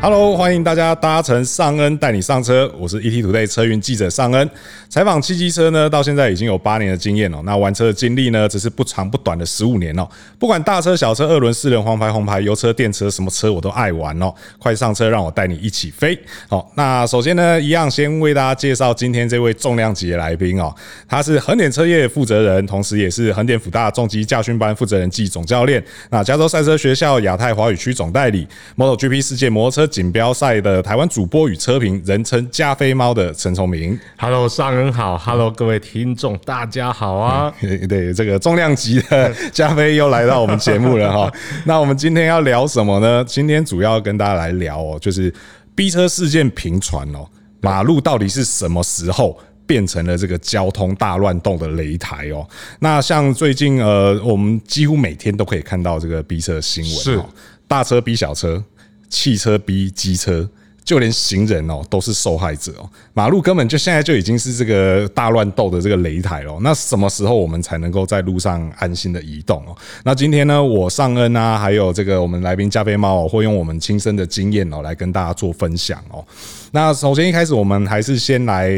Hello，欢迎大家搭乘尚恩带你上车，我是 ETtoday 车运记者尚恩。采访汽机车呢，到现在已经有八年的经验了。那玩车的经历呢，只是不长不短的十五年哦。不管大车小车、二轮、四轮、黄牌、红牌、油车、电车，什么车我都爱玩哦。快上车，让我带你一起飞。好，那首先呢，一样先为大家介绍今天这位重量级的来宾哦。他是横点车业负责人，同时也是横点辅大重机驾训班负责人暨总教练。那加州赛车学校亚太华语区总代理，MotoGP 世界摩托车锦标赛的台湾主播与车评，人称加菲猫的陈崇明。Hello，上恩好，Hello，各位听众，大家好啊！对，这个重量级的加菲又来到我们节目了哈。那我们今天要聊什么呢？今天主要跟大家来聊哦，就是逼车事件频传哦，马路到底是什么时候变成了这个交通大乱斗的擂台哦？那像最近呃，我们几乎每天都可以看到这个逼车的新闻，是大车逼小车。汽车逼机车，就连行人哦都是受害者哦。马路根本就现在就已经是这个大乱斗的这个擂台了。那什么时候我们才能够在路上安心的移动哦？那今天呢，我尚恩啊，还有这个我们来宾加菲猫会用我们亲身的经验哦，来跟大家做分享哦。那首先一开始，我们还是先来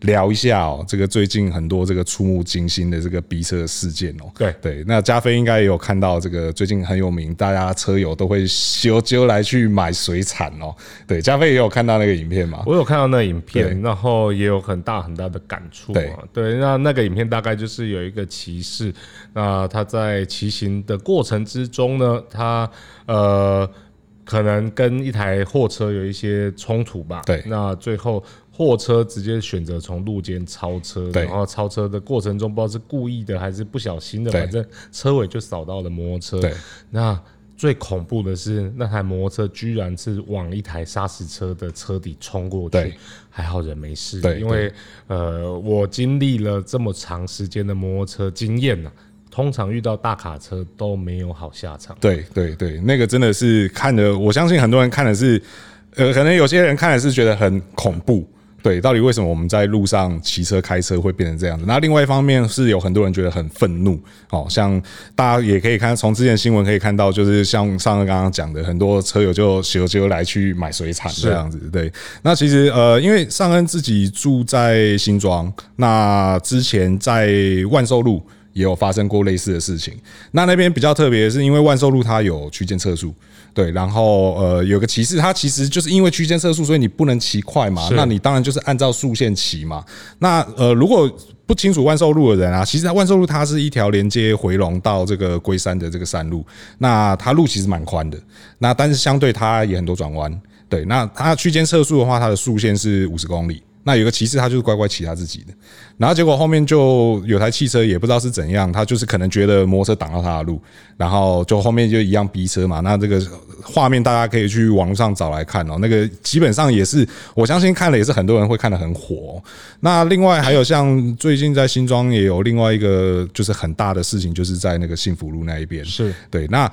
聊一下哦，这个最近很多这个触目惊心的这个逼车事件哦。对对，那加菲应该也有看到这个最近很有名，大家车友都会修揪来去买水产哦。对，加菲也有看到那个影片嘛？我有看到那个影片，然后也有很大很大的感触。对对，那那个影片大概就是有一个骑士，那他在骑行的过程之中呢，他呃。可能跟一台货车有一些冲突吧。对，那最后货车直接选择从路肩超车，然后超车的过程中不知道是故意的还是不小心的，反正车尾就扫到了摩托车。对，那最恐怖的是那台摩托车居然是往一台砂石车的车底冲过去，对，还好人没事。对，因为呃，我经历了这么长时间的摩托车经验呢。通常遇到大卡车都没有好下场。对对对，那个真的是看的，我相信很多人看的是，呃，可能有些人看的是觉得很恐怖。对，到底为什么我们在路上骑车开车会变成这样子？那另外一方面是有很多人觉得很愤怒。哦，像大家也可以看从之前新闻可以看到，就是像上恩刚刚讲的，很多车友就喜欢来去买水产这样子。对，那其实呃，因为尚恩自己住在新庄，那之前在万寿路。也有发生过类似的事情。那那边比较特别的是，因为万寿路它有区间测速，对，然后呃有个骑士，他其实就是因为区间测速，所以你不能骑快嘛，那你当然就是按照速线骑嘛。那呃如果不清楚万寿路的人啊，其实万寿路它是一条连接回龙到这个龟山的这个山路，那它路其实蛮宽的，那但是相对它也很多转弯，对，那它区间测速的话，它的速线是五十公里。那有个骑士，他就是乖乖骑他自己的，然后结果后面就有台汽车，也不知道是怎样，他就是可能觉得摩托车挡到他的路，然后就后面就一样逼车嘛。那这个画面大家可以去网上找来看哦，那个基本上也是，我相信看了也是很多人会看得很火。那另外还有像最近在新庄也有另外一个就是很大的事情，就是在那个幸福路那一边，是对。那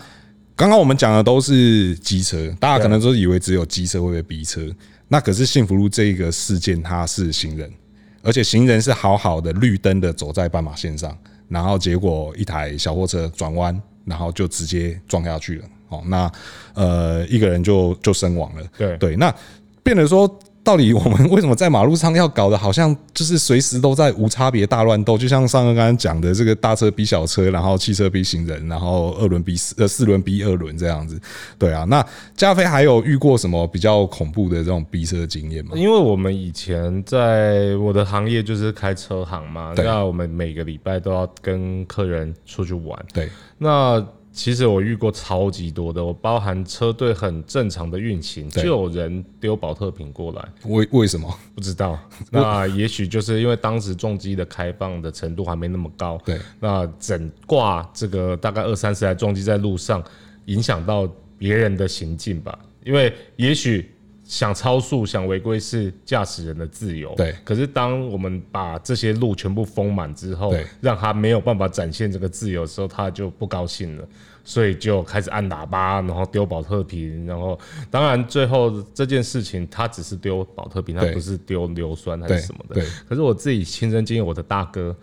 刚刚我们讲的都是机车，大家可能都以为只有机车会被逼车。那可是幸福路这一个事件，它是行人，而且行人是好好的绿灯的走在斑马线上，然后结果一台小货车转弯，然后就直接撞下去了。哦，那呃一个人就就身亡了。对对，那变得说。到底我们为什么在马路上要搞得好像就是随时都在无差别大乱斗？就像上个刚刚讲的，这个大车逼小车，然后汽车逼行人，然后二轮逼四呃四轮逼二轮这样子。对啊，那加菲还有遇过什么比较恐怖的这种逼车经验吗？因为我们以前在我的行业就是开车行嘛，那我们每个礼拜都要跟客人出去玩。对，那。其实我遇过超级多的，我包含车队很正常的运行，就有人丢保特瓶过来。为为什么？不知道。那也许就是因为当时重机的开放的程度还没那么高。对。那整挂这个大概二三十台重机在路上，影响到别人的行进吧。因为也许。想超速、想违规是驾驶人的自由，对。可是当我们把这些路全部封满之后，对，让他没有办法展现这个自由的时候，他就不高兴了，所以就开始按喇叭，然后丢保特瓶，然后当然最后这件事情他只是丢保特瓶，他不是丢硫酸还是什么的。对。可是我自己亲身经历，我的大哥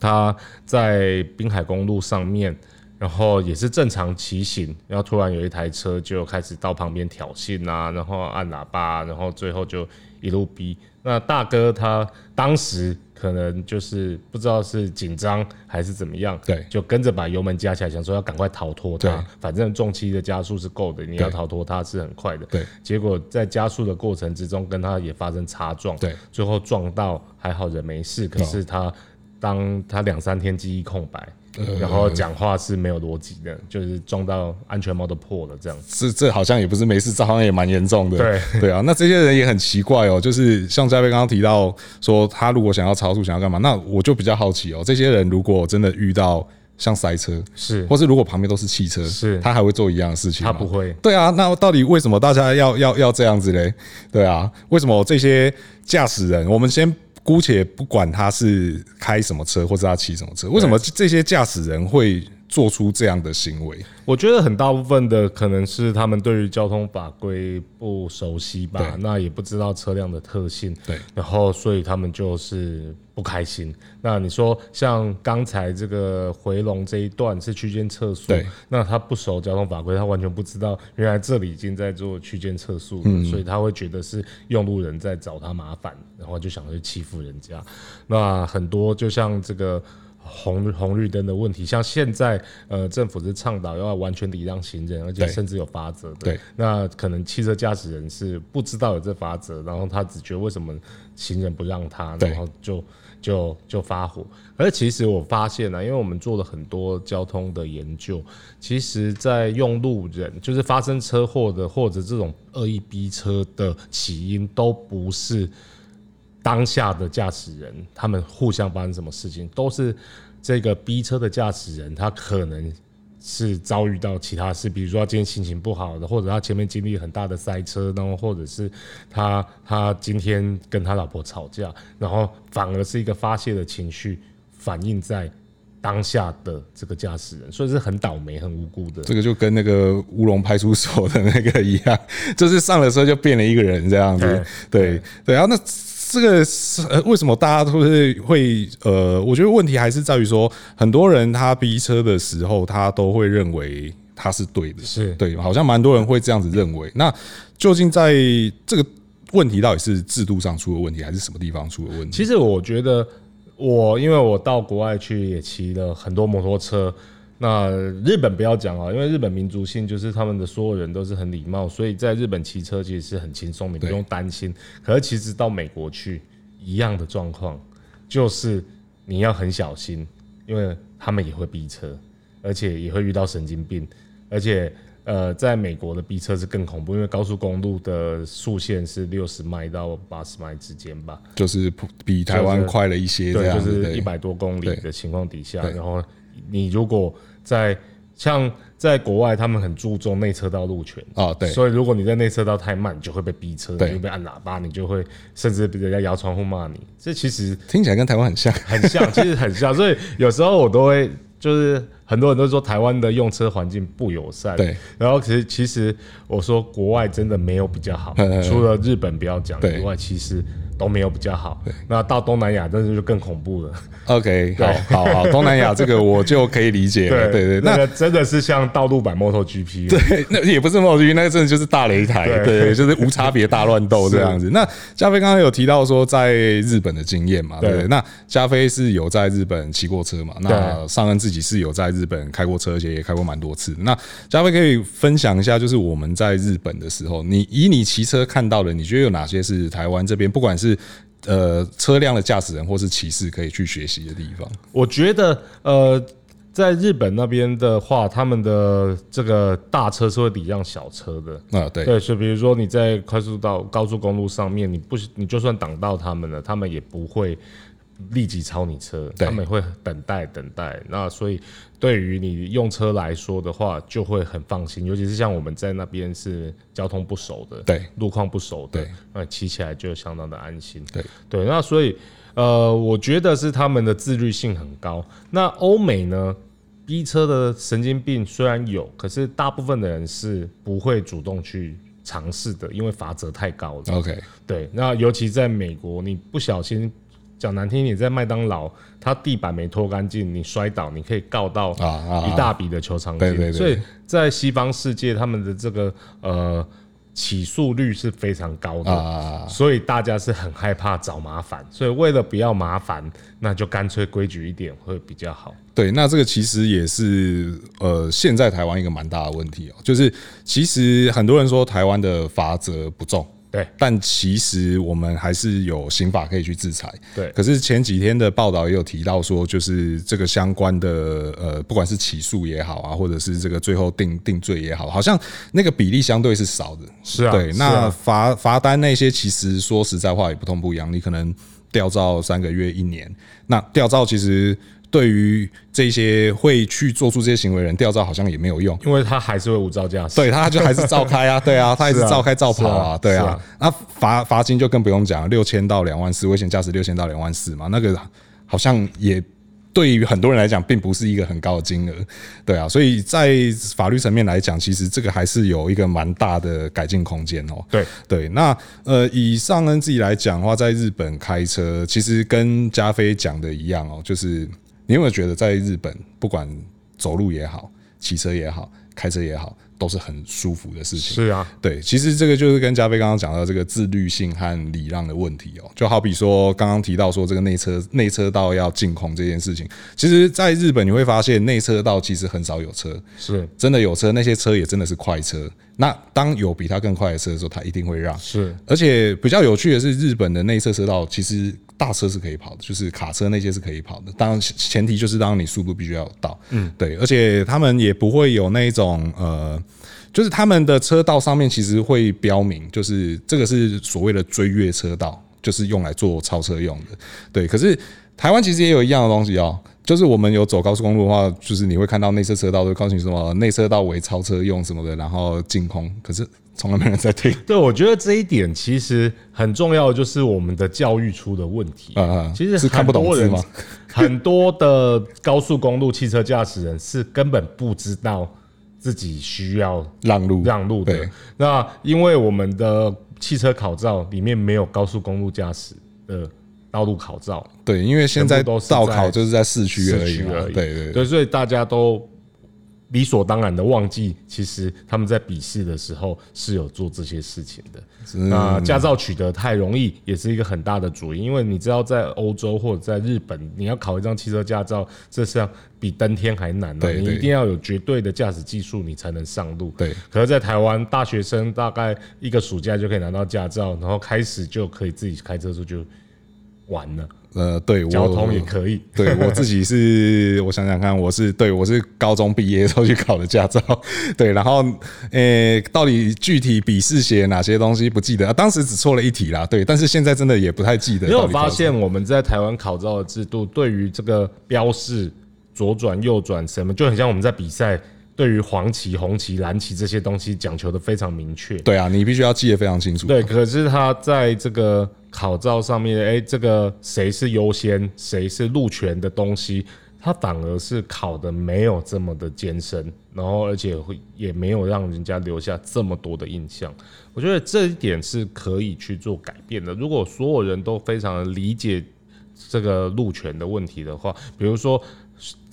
他在滨海公路上面然后也是正常骑行，然后突然有一台车就开始到旁边挑衅啊，然后按喇叭，然后最后就一路逼。那大哥他当时可能就是不知道是紧张还是怎么样，对，就跟着把油门加起来，想说要赶快逃脱他。反正重机的加速是够的，你要逃脱他是很快的。对，结果在加速的过程之中，跟他也发生擦撞。对，最后撞到还好人没事，可是他当他两三天记忆空白。然后讲话是没有逻辑的，就是撞到安全帽都破了，这样。是，这好像也不是没事，这好像也蛮严重的。对对啊，那这些人也很奇怪哦，就是像嘉飞刚刚提到说，他如果想要超速，想要干嘛？那我就比较好奇哦，这些人如果真的遇到像塞车，是，或是如果旁边都是汽车，是，他还会做一样的事情吗？他不会。对啊，那到底为什么大家要要要这样子嘞？对啊，为什么这些驾驶人，我们先。姑且不管他是开什么车，或者他骑什么车，为什么这些驾驶人会做出这样的行为？我觉得很大部分的可能是他们对于交通法规不熟悉吧，那也不知道车辆的特性，对，然后所以他们就是不开心。那你说像刚才这个回龙这一段是区间测速，对，那他不熟交通法规，他完全不知道原来这里已经在做区间测速，所以他会觉得是用路人在找他麻烦，然后就想去欺负人家。那很多就像这个。红红绿灯的问题，像现在呃，政府是倡导要完全礼让行人，而且甚至有罚则的。对，那可能汽车驾驶人是不知道有这罚则，然后他只觉得为什么行人不让他，然后就就就发火。而其实我发现呢、啊，因为我们做了很多交通的研究，其实，在用路人就是发生车祸的或者这种恶意逼车的起因，都不是。当下的驾驶人，他们互相发生什么事情，都是这个 B 车的驾驶人，他可能是遭遇到其他事，比如说他今天心情不好的，或者他前面经历很大的塞车，然后或者是他他今天跟他老婆吵架，然后反而是一个发泄的情绪反映在当下的这个驾驶人，所以是很倒霉、很无辜的。这个就跟那个乌龙派出所的那个一样，就是上了车就变了一个人这样子。对对，对啊，那。这个是呃，为什么大家都是会呃？我觉得问题还是在于说，很多人他逼车的时候，他都会认为他是对的，是对，好像蛮多人会这样子认为。那究竟在这个问题到底是制度上出了问题，还是什么地方出了问题？其实我觉得，我因为我到国外去也骑了很多摩托车。那日本不要讲啊，因为日本民族性就是他们的所有人都是很礼貌，所以在日本骑车其实是很轻松，你不用担心。可是其实到美国去一样的状况，就是你要很小心，因为他们也会逼车，而且也会遇到神经病，而且呃，在美国的逼车是更恐怖，因为高速公路的速限是六十迈到八十迈之间吧，就是比台湾快了一些，对，就是一百多公里的情况底下，然后。你如果在像在国外，他们很注重内车道路权啊，对，所以如果你在内车道太慢，你就会被逼车，你就会被按喇叭，你就会甚至被人家摇窗户骂你。这其实听起来跟台湾很像，很像，其实很像。所以有时候我都会，就是很多人都说台湾的用车环境不友善，对。然后其实其实我说国外真的没有比较好，除了日本不要讲以外，其实。都没有比较好，那到东南亚，真是就更恐怖了。OK，好，好，好，东南亚这个我就可以理解了。对，对，对，那个真的是像道路版 MotoGP，对，那也不是 MotoGP，那个真的就是大擂台，对，就是无差别大乱斗这样子。那加菲刚刚有提到说在日本的经验嘛，对不对？那加菲是有在日本骑过车嘛？那上恩自己是有在日本开过车，而且也开过蛮多次。那加菲可以分享一下，就是我们在日本的时候，你以你骑车看到的，你觉得有哪些是台湾这边不管是是呃，车辆的驾驶人或是骑士可以去学习的地方。我觉得，呃，在日本那边的话，他们的这个大车是会礼让小车的。啊，对，对，所以比如说你在快速道、高速公路上面，你不，你就算挡到他们了，他们也不会。立即超你车，他们会等待等待。那所以对于你用车来说的话，就会很放心。尤其是像我们在那边是交通不熟的，对，路况不熟的，那骑起来就相当的安心。对对，那所以呃，我觉得是他们的自律性很高。那欧美呢，逼车的神经病虽然有，可是大部分的人是不会主动去尝试的，因为罚则太高了。OK，对。那尤其在美国，你不小心。讲难听，你在麦当劳，它地板没拖干净，你摔倒，你可以告到一大笔的求偿金。对对对。所以在西方世界，他们的这个呃起诉率是非常高的，所以大家是很害怕找麻烦，所以为了不要麻烦，那就干脆规矩一点会比较好。对，那这个其实也是呃现在台湾一个蛮大的问题哦，就是其实很多人说台湾的罚则不重。对，但其实我们还是有刑法可以去制裁。对，可是前几天的报道也有提到说，就是这个相关的呃，不管是起诉也好啊，或者是这个最后定定罪也好，好像那个比例相对是少的。是啊，对，那罚罚单那些其实说实在话也不痛不痒，你可能吊照三个月、一年，那吊照其实。对于这些会去做出这些行为的人，吊照好像也没有用，因为他还是会无照驾驶，对，他就还是照开啊，对啊，他还是照开照跑啊，对啊，那罚罚金就更不用讲，六千到两万四，危险驾驶六千到两万四嘛，那个好像也。对于很多人来讲，并不是一个很高的金额，对啊，所以在法律层面来讲，其实这个还是有一个蛮大的改进空间哦。对。对，那呃，以上恩自己来讲的话，在日本开车，其实跟加菲讲的一样哦，就是你有没有觉得在日本，不管走路也好，骑车也好，开车也好，都是很舒服的事情。是啊，对，其实这个就是跟加菲刚刚讲到这个自律性和礼让的问题哦。就好比说刚刚提到说这个内车内车道要净空这件事情，其实在日本你会发现内车道其实很少有车，是真的有车，那些车也真的是快车。那当有比它更快的车的时候，它一定会让。是，而且比较有趣的是，日本的内侧车道其实大车是可以跑的，就是卡车那些是可以跑的。当然前提就是当你速度必须要有到，嗯，对。而且他们也不会有那种呃，就是他们的车道上面其实会标明，就是这个是所谓的追越车道，就是用来做超车用的。对，可是台湾其实也有一样的东西哦。就是我们有走高速公路的话，就是你会看到内侧车道都告诉你什么内车道为超车用什么的，然后净空。可是从来没人在听。对，我觉得这一点其实很重要，就是我们的教育出的问题。啊，其实是看不懂字吗？很多的高速公路汽车驾驶人是根本不知道自己需要让路让路的。那因为我们的汽车考照里面没有高速公路驾驶的。道路考照，对，因为现在都道考就是在市区而已，对对对，对，所以大家都理所当然的忘记，其实他们在笔试的时候是有做这些事情的。那驾照取得太容易，也是一个很大的主因，因为你知道，在欧洲或者在日本，你要考一张汽车驾照，这是要比登天还难的。你一定要有绝对的驾驶技术，你才能上路。对，可是，在台湾，大学生大概一个暑假就可以拿到驾照，然后开始就可以自己开车的时完了，呃，对，交通也可以。对我自己是，我想想看，我是对我是高中毕业的时候去考的驾照，对，然后，诶、欸，到底具体笔试写哪些东西不记得，啊，当时只错了一题啦，对，但是现在真的也不太记得。你有发现我们在台湾考照的制度，对于这个标示左转、右转什么，就很像我们在比赛。对于黄旗、红旗、蓝旗这些东西讲求的非常明确。对啊，你必须要记得非常清楚。对，可是他在这个考照上面，哎，这个谁是优先，谁是路权的东西，他反而是考的没有这么的艰深，然后而且会也没有让人家留下这么多的印象。我觉得这一点是可以去做改变的。如果所有人都非常的理解这个路权的问题的话，比如说。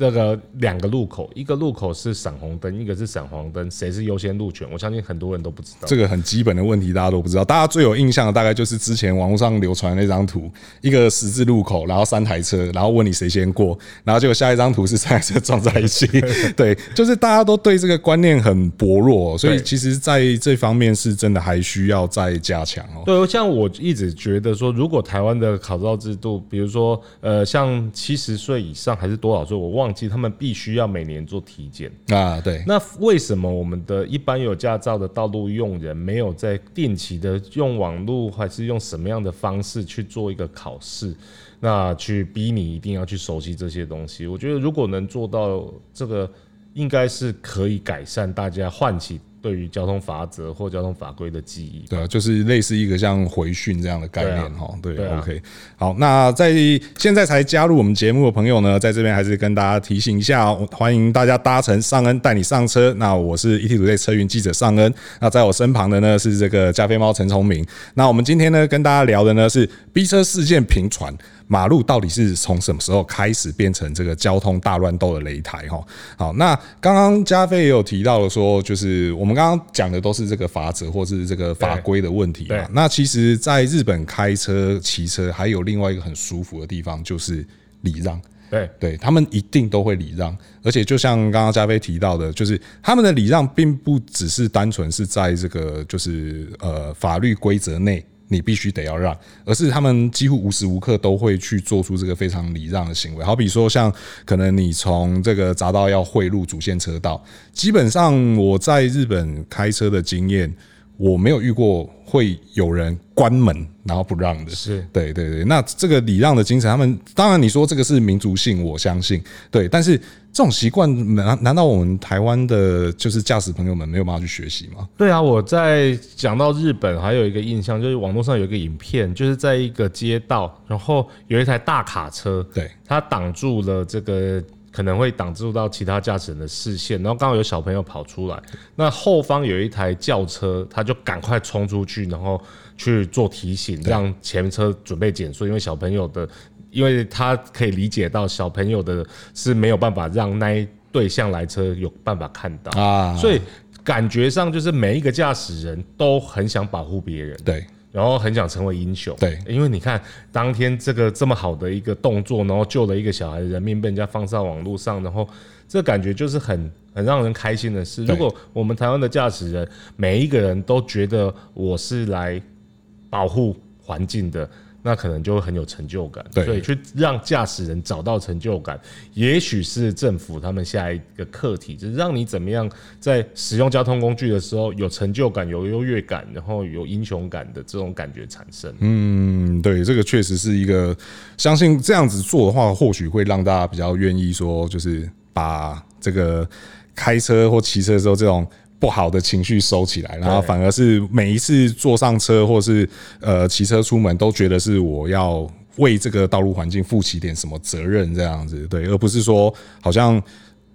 这个两个路口，一个路口是闪红灯，一个是闪黄灯，谁是优先路权？我相信很多人都不知道。这个很基本的问题，大家都不知道。大家最有印象的大概就是之前网络上流传那张图，一个十字路口，然后三台车，然后问你谁先过，然后结果下一张图是三台车撞在一起。对，就是大家都对这个观念很薄弱，所以其实在这方面是真的还需要再加强哦。对，像我一直觉得说，如果台湾的考照制度，比如说呃，像七十岁以上还是多少岁，我忘。他们必须要每年做体检啊，对。那为什么我们的一般有驾照的道路用人没有在定期的用网络，还是用什么样的方式去做一个考试？那去逼你一定要去熟悉这些东西？我觉得如果能做到这个，应该是可以改善大家唤起。对于交通法则或交通法规的记忆，对啊，就是类似一个像回训这样的概念哈。对，，OK，好，那在现在才加入我们节目的朋友呢，在这边还是跟大家提醒一下哦，欢迎大家搭乘尚恩带你上车。那我是 ETtoday 车云记者尚恩，那在我身旁的呢是这个加菲猫陈聪明。那我们今天呢跟大家聊的呢是逼车事件频传。马路到底是从什么时候开始变成这个交通大乱斗的擂台？哈，好，那刚刚加菲也有提到了说，就是我们刚刚讲的都是这个法则或是这个法规的问题嘛。那其实，在日本开车、骑车还有另外一个很舒服的地方，就是礼让。对，对他们一定都会礼让，而且就像刚刚加菲提到的，就是他们的礼让并不只是单纯是在这个就是呃法律规则内你必须得要让，而是他们几乎无时无刻都会去做出这个非常礼让的行为。好比说，像可能你从这个匝道要汇入主线车道，基本上我在日本开车的经验。我没有遇过会有人关门然后不让的，是对对对。那这个礼让的精神，他们当然你说这个是民族性，我相信对。但是这种习惯，难难道我们台湾的就是驾驶朋友们没有办法去学习吗？对啊，我在讲到日本，还有一个印象就是网络上有一个影片，就是在一个街道，然后有一台大卡车，对，它挡住了这个。可能会挡住到其他驾驶人的视线，然后刚好有小朋友跑出来，那后方有一台轿车，他就赶快冲出去，然后去做提醒，让前车准备减速，因为小朋友的，因为他可以理解到小朋友的是没有办法让那一对向来车有办法看到。啊，所以感觉上就是每一个驾驶人都很想保护别人，对。然后很想成为英雄，对，因为你看当天这个这么好的一个动作，然后救了一个小孩的人命被人家放上网络上，然后这感觉就是很很让人开心的事。如果我们台湾的驾驶人每一个人都觉得我是来保护环境的。那可能就会很有成就感，对，所以去让驾驶人找到成就感，也许是政府他们下一个课题，就是让你怎么样在使用交通工具的时候有成就感、有优越感，然后有英雄感的这种感觉产生。嗯，对，这个确实是一个，相信这样子做的话，或许会让大家比较愿意说，就是把这个开车或骑车的时候这种。不好的情绪收起来，然后反而是每一次坐上车或是呃骑车出门，都觉得是我要为这个道路环境负起点什么责任这样子，对，而不是说好像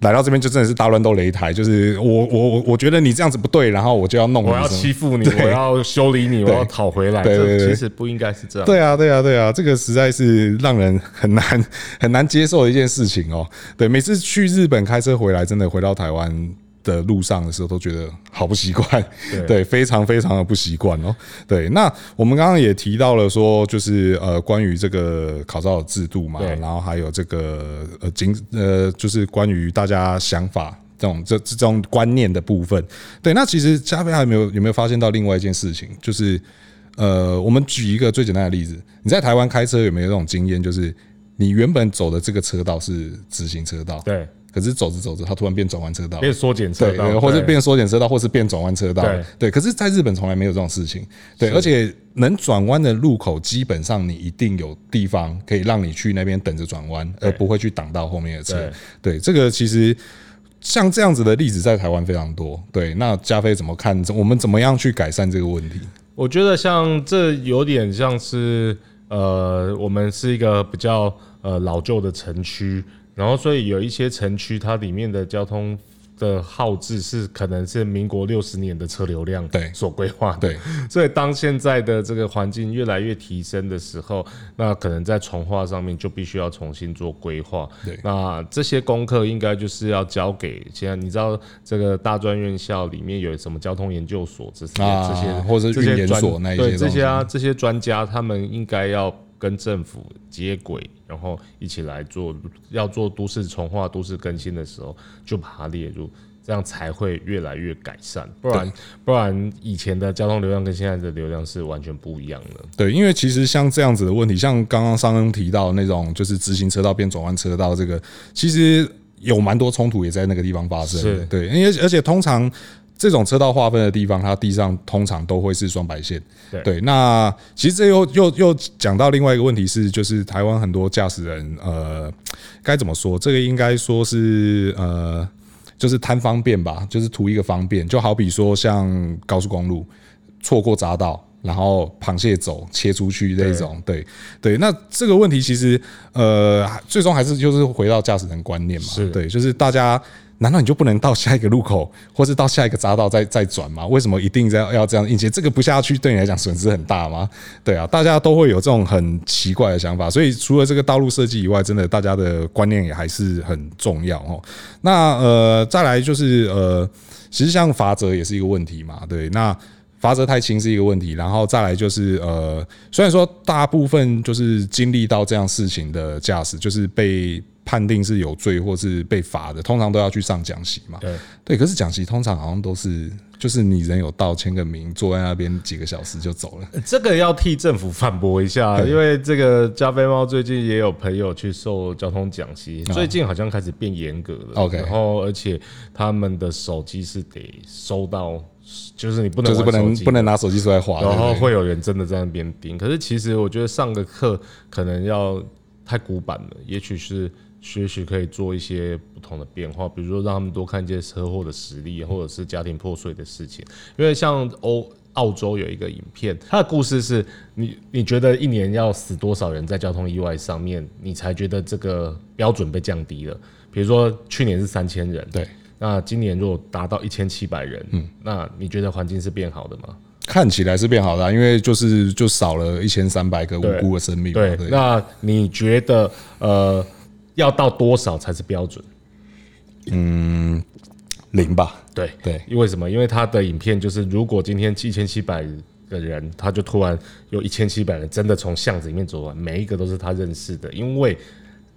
来到这边就真的是大乱斗擂台，就是我我我我觉得你这样子不对，然后我就要弄你，我要欺负你，我要修理你，我要讨回来，对对对，其实不应该是这样。对啊，对啊，对啊，这个实在是让人很难很难接受的一件事情哦。对，每次去日本开车回来，真的回到台湾。的路上的时候都觉得好不习惯，对，非常非常的不习惯哦。对，那我们刚刚也提到了说，就是呃，关于这个考照的制度嘛，然后还有这个呃，经呃，就是关于大家想法这种这这种观念的部分。对，那其实加菲还有没有有没有发现到另外一件事情，就是呃，我们举一个最简单的例子，你在台湾开车有没有这种经验，就是你原本走的这个车道是直行车道，对。可是走着走着，它突然变转弯车道，变缩减车道，或者变缩减车道，或是变转弯车道。对，可是在日本从来没有这种事情。对，而且能转弯的路口，基本上你一定有地方可以让你去那边等着转弯，而不会去挡到后面的车。对，这个其实像这样子的例子在台湾非常多。对，那加菲怎么看？我们怎么样去改善这个问题？我觉得像这有点像是呃，我们是一个比较呃老旧的城区。然后，所以有一些城区，它里面的交通的号志是可能是民国六十年的车流量对所规划的。对，所以当现在的这个环境越来越提升的时候，那可能在重化上面就必须要重新做规划。对，那这些功课应该就是要交给现在你知道这个大专院校里面有什么交通研究所这些这些或者是运研所那一些对这些啊这些专家他们应该要。跟政府接轨，然后一起来做，要做都市重化、都市更新的时候，就把它列入，这样才会越来越改善。不然，不然以前的交通流量跟现在的流量是完全不一样的。对，因为其实像这样子的问题，像刚刚商恩提到那种，就是直行车道变转弯车道，这个其实有蛮多冲突也在那个地方发生。是，对，因为而且通常。这种车道划分的地方，它地上通常都会是双白线。对，那其实这又又又讲到另外一个问题是，就是台湾很多驾驶人，呃，该怎么说？这个应该说是呃，就是贪方便吧，就是图一个方便。就好比说像高速公路错过匝道，然后螃蟹走切出去这种。对对，那这个问题其实呃，最终还是就是回到驾驶人观念嘛。对，就是大家。难道你就不能到下一个路口，或是到下一个匝道再再转吗？为什么一定要要这样硬接？这个不下去对你来讲损失很大吗？对啊，大家都会有这种很奇怪的想法。所以除了这个道路设计以外，真的大家的观念也还是很重要哦。那呃，再来就是呃，其实像罚则也是一个问题嘛。对，那罚则太轻是一个问题。然后再来就是呃，虽然说大部分就是经历到这样事情的驾驶，就是被。判定是有罪或是被罚的，通常都要去上讲席嘛。对对，可是讲席通常好像都是，就是你人有到，签个名，坐在那边几个小时就走了。这个要替政府反驳一下，因为这个加菲猫最近也有朋友去受交通讲席，最近好像开始变严格了。OK，然后而且他们的手机是得收到，就是你不能就是不能不能拿手机出来滑，然后会有人真的在那边盯。可是其实我觉得上个课可能要太古板了，也许是。学习可以做一些不同的变化，比如说让他们多看见车祸的实例，或者是家庭破碎的事情。因为像欧澳洲有一个影片，它的故事是你你觉得一年要死多少人在交通意外上面，你才觉得这个标准被降低了？比如说去年是三千人，对，那今年如果达到一千七百人，嗯，那你觉得环境是变好的吗？看起来是变好的，因为就是就少了一千三百个无辜的生命。对，对，那你觉得呃？要到多少才是标准？嗯，零吧。对对，因为什么？因为他的影片就是，如果今天七千七百个人，他就突然有一千七百人真的从巷子里面走完，每一个都是他认识的，因为。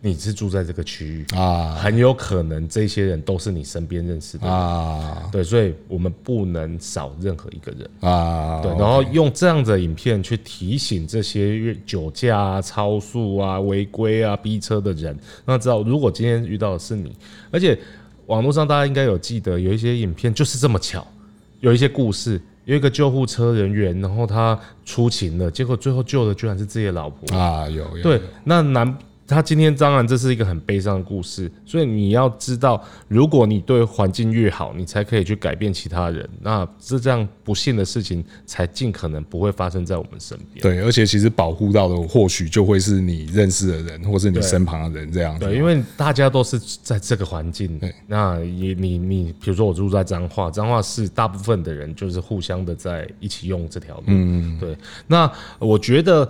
你是住在这个区域啊，很有可能这些人都是你身边认识的啊。对，所以我们不能少任何一个人啊。对，然后用这样的影片去提醒这些酒驾啊、超速啊、违规啊、逼车的人，那知道如果今天遇到的是你，而且网络上大家应该有记得有一些影片就是这么巧，有一些故事，有一个救护车人员，然后他出勤了，结果最后救的居然是自己的老婆啊。有，有对，那男。他今天当然这是一个很悲伤的故事，所以你要知道，如果你对环境越好，你才可以去改变其他人。那这这样不幸的事情才尽可能不会发生在我们身边。对，而且其实保护到的或许就会是你认识的人，或是你身旁的人这样子。对，因为大家都是在这个环境。对，那你你你，比如说我住在彰化，彰化市大部分的人就是互相的在一起用这条路。嗯，对。那我觉得。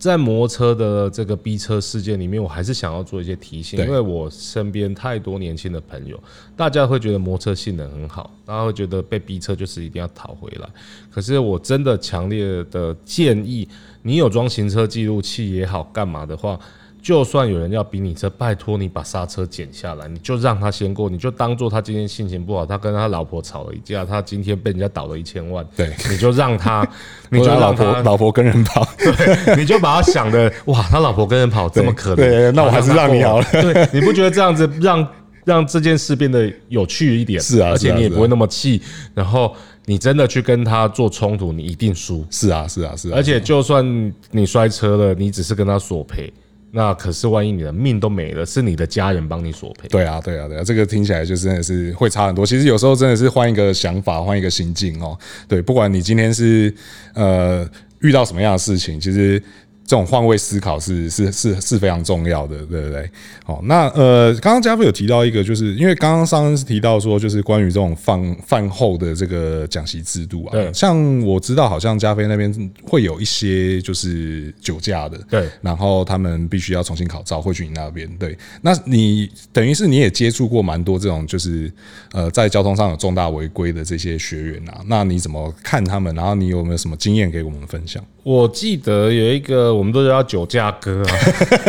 在摩托车的这个逼车事件里面，我还是想要做一些提醒，因为我身边太多年轻的朋友，大家会觉得摩托车性能很好，大家会觉得被逼车就是一定要讨回来。可是我真的强烈的建议，你有装行车记录器也好，干嘛的话。就算有人要逼你车，拜托你把刹车减下来，你就让他先过，你就当做他今天心情不好，他跟他老婆吵了一架，他今天被人家倒了一千万，对，你就让他，你就让他老婆 老婆跟人跑，对，你就把他想的哇，他老婆跟人跑这么可怜，对，那我还是让你好了，对，你不觉得这样子让让这件事变得有趣一点？是啊，而且你也不会那么气，然后你真的去跟他做冲突，你一定输。是啊，是啊，是啊，而且就算你摔车了，你只是跟他索赔。那可是，万一你的命都没了，是你的家人帮你索赔。对啊，对啊，对啊，这个听起来就真的是会差很多。其实有时候真的是换一个想法，换一个心境哦。对，不管你今天是呃遇到什么样的事情，其实。这种换位思考是是是是非常重要的，对不对？好，那呃，刚刚加菲有提到一个，就是因为刚刚上恩是提到说，就是关于这种饭饭后的这个讲习制度啊。对，像我知道，好像加菲那边会有一些就是酒驾的，对，然后他们必须要重新考照，会去你那边。对，那你等于是你也接触过蛮多这种，就是呃，在交通上有重大违规的这些学员啊。那你怎么看他们？然后你有没有什么经验给我们分享？我记得有一个，我们都叫酒驾哥啊。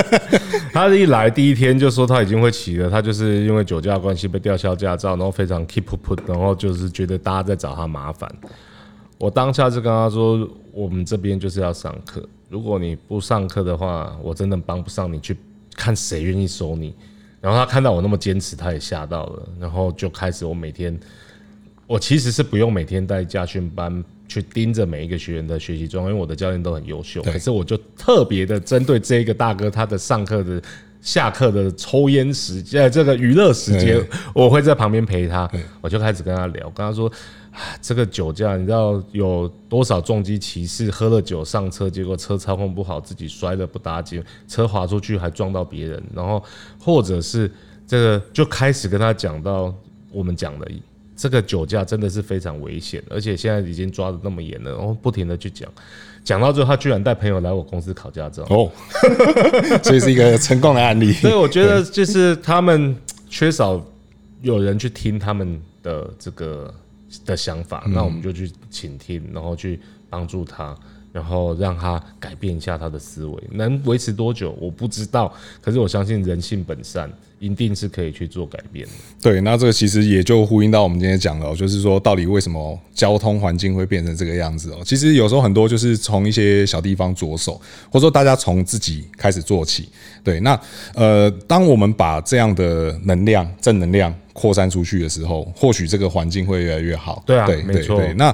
他一来第一天就说他已经会骑了，他就是因为酒驾关系被吊销驾照，然后非常 keep put，然后就是觉得大家在找他麻烦。我当下就跟他说，我们这边就是要上课，如果你不上课的话，我真的帮不上你，去看谁愿意收你。然后他看到我那么坚持，他也吓到了，然后就开始我每天，我其实是不用每天带驾训班。去盯着每一个学员的学习状况，因为我的教练都很优秀，可是我就特别的针对这一个大哥，他的上课的、下课的抽烟时间，这个娱乐时间，我会在旁边陪他，我就开始跟他聊，跟他说，这个酒驾，你知道有多少重机骑士喝了酒上车，结果车操控不好，自己摔了不打紧，车滑出去还撞到别人，然后或者是。这个就开始跟他讲到我们讲的。这个酒驾真的是非常危险，而且现在已经抓的那么严了，然后不停的去讲，讲到最后他居然带朋友来我公司考驾照哦，所以是一个成功的案例。所以我觉得就是他们缺少有人去听他们的这个的想法，那我们就去倾听，然后去帮助他。然后让他改变一下他的思维，能维持多久我不知道，可是我相信人性本善，一定是可以去做改变的。对，那这个其实也就呼应到我们今天讲的，就是说到底为什么交通环境会变成这个样子哦？其实有时候很多就是从一些小地方着手，或者说大家从自己开始做起。对，那呃，当我们把这样的能量、正能量扩散出去的时候，或许这个环境会越来越好。对啊，对，没错。对，那。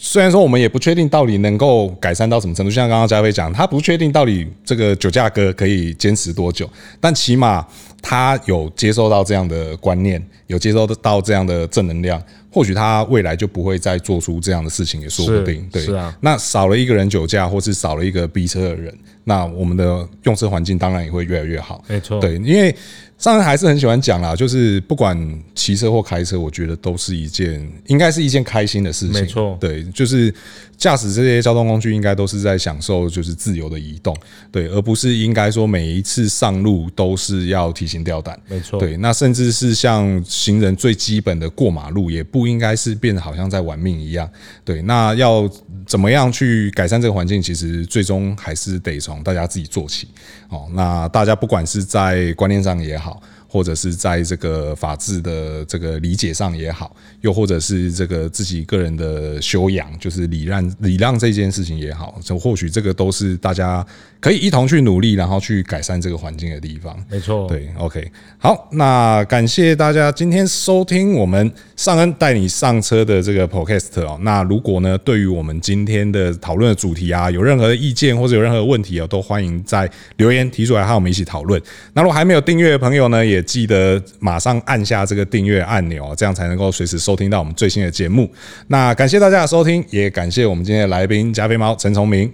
虽然说我们也不确定到底能够改善到什么程度，像刚刚嘉飞讲，他不确定到底这个酒驾哥可以坚持多久，但起码他有接受到这样的观念，有接受到这样的正能量，或许他未来就不会再做出这样的事情也说不定。对，是啊。那少了一个人酒驾，或是少了一个逼车的人，那我们的用车环境当然也会越来越好。没错，对，因为。上人还是很喜欢讲啦，就是不管骑车或开车，我觉得都是一件，应该是一件开心的事情。没错，对，就是驾驶这些交通工具，应该都是在享受就是自由的移动，对，而不是应该说每一次上路都是要提心吊胆。没错，对，那甚至是像行人最基本的过马路，也不应该是变得好像在玩命一样。对，那要怎么样去改善这个环境？其实最终还是得从大家自己做起。哦，那大家不管是在观念上也好。好，或者是在这个法治的这个理解上也好，又或者是这个自己个人的修养，就是礼让礼让这件事情也好，就或许这个都是大家可以一同去努力，然后去改善这个环境的地方。没错，对，OK，好，那感谢大家今天收听我们尚恩带你上车的这个 Podcast 哦。那如果呢，对于我们今天的讨论的主题啊，有任何的意见或者有任何问题啊，都欢迎在留言提出来，和我们一起讨论。那如果还没有订阅的朋友呢，也记得马上按下这个订阅按钮，这样才能够随时收听到我们最新的节目。那感谢大家的收听，也感谢我们今天的来宾加菲猫陈崇明。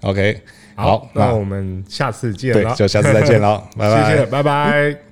OK，好，那我们下次见了，对，就下次再见了，拜拜，谢谢，拜拜。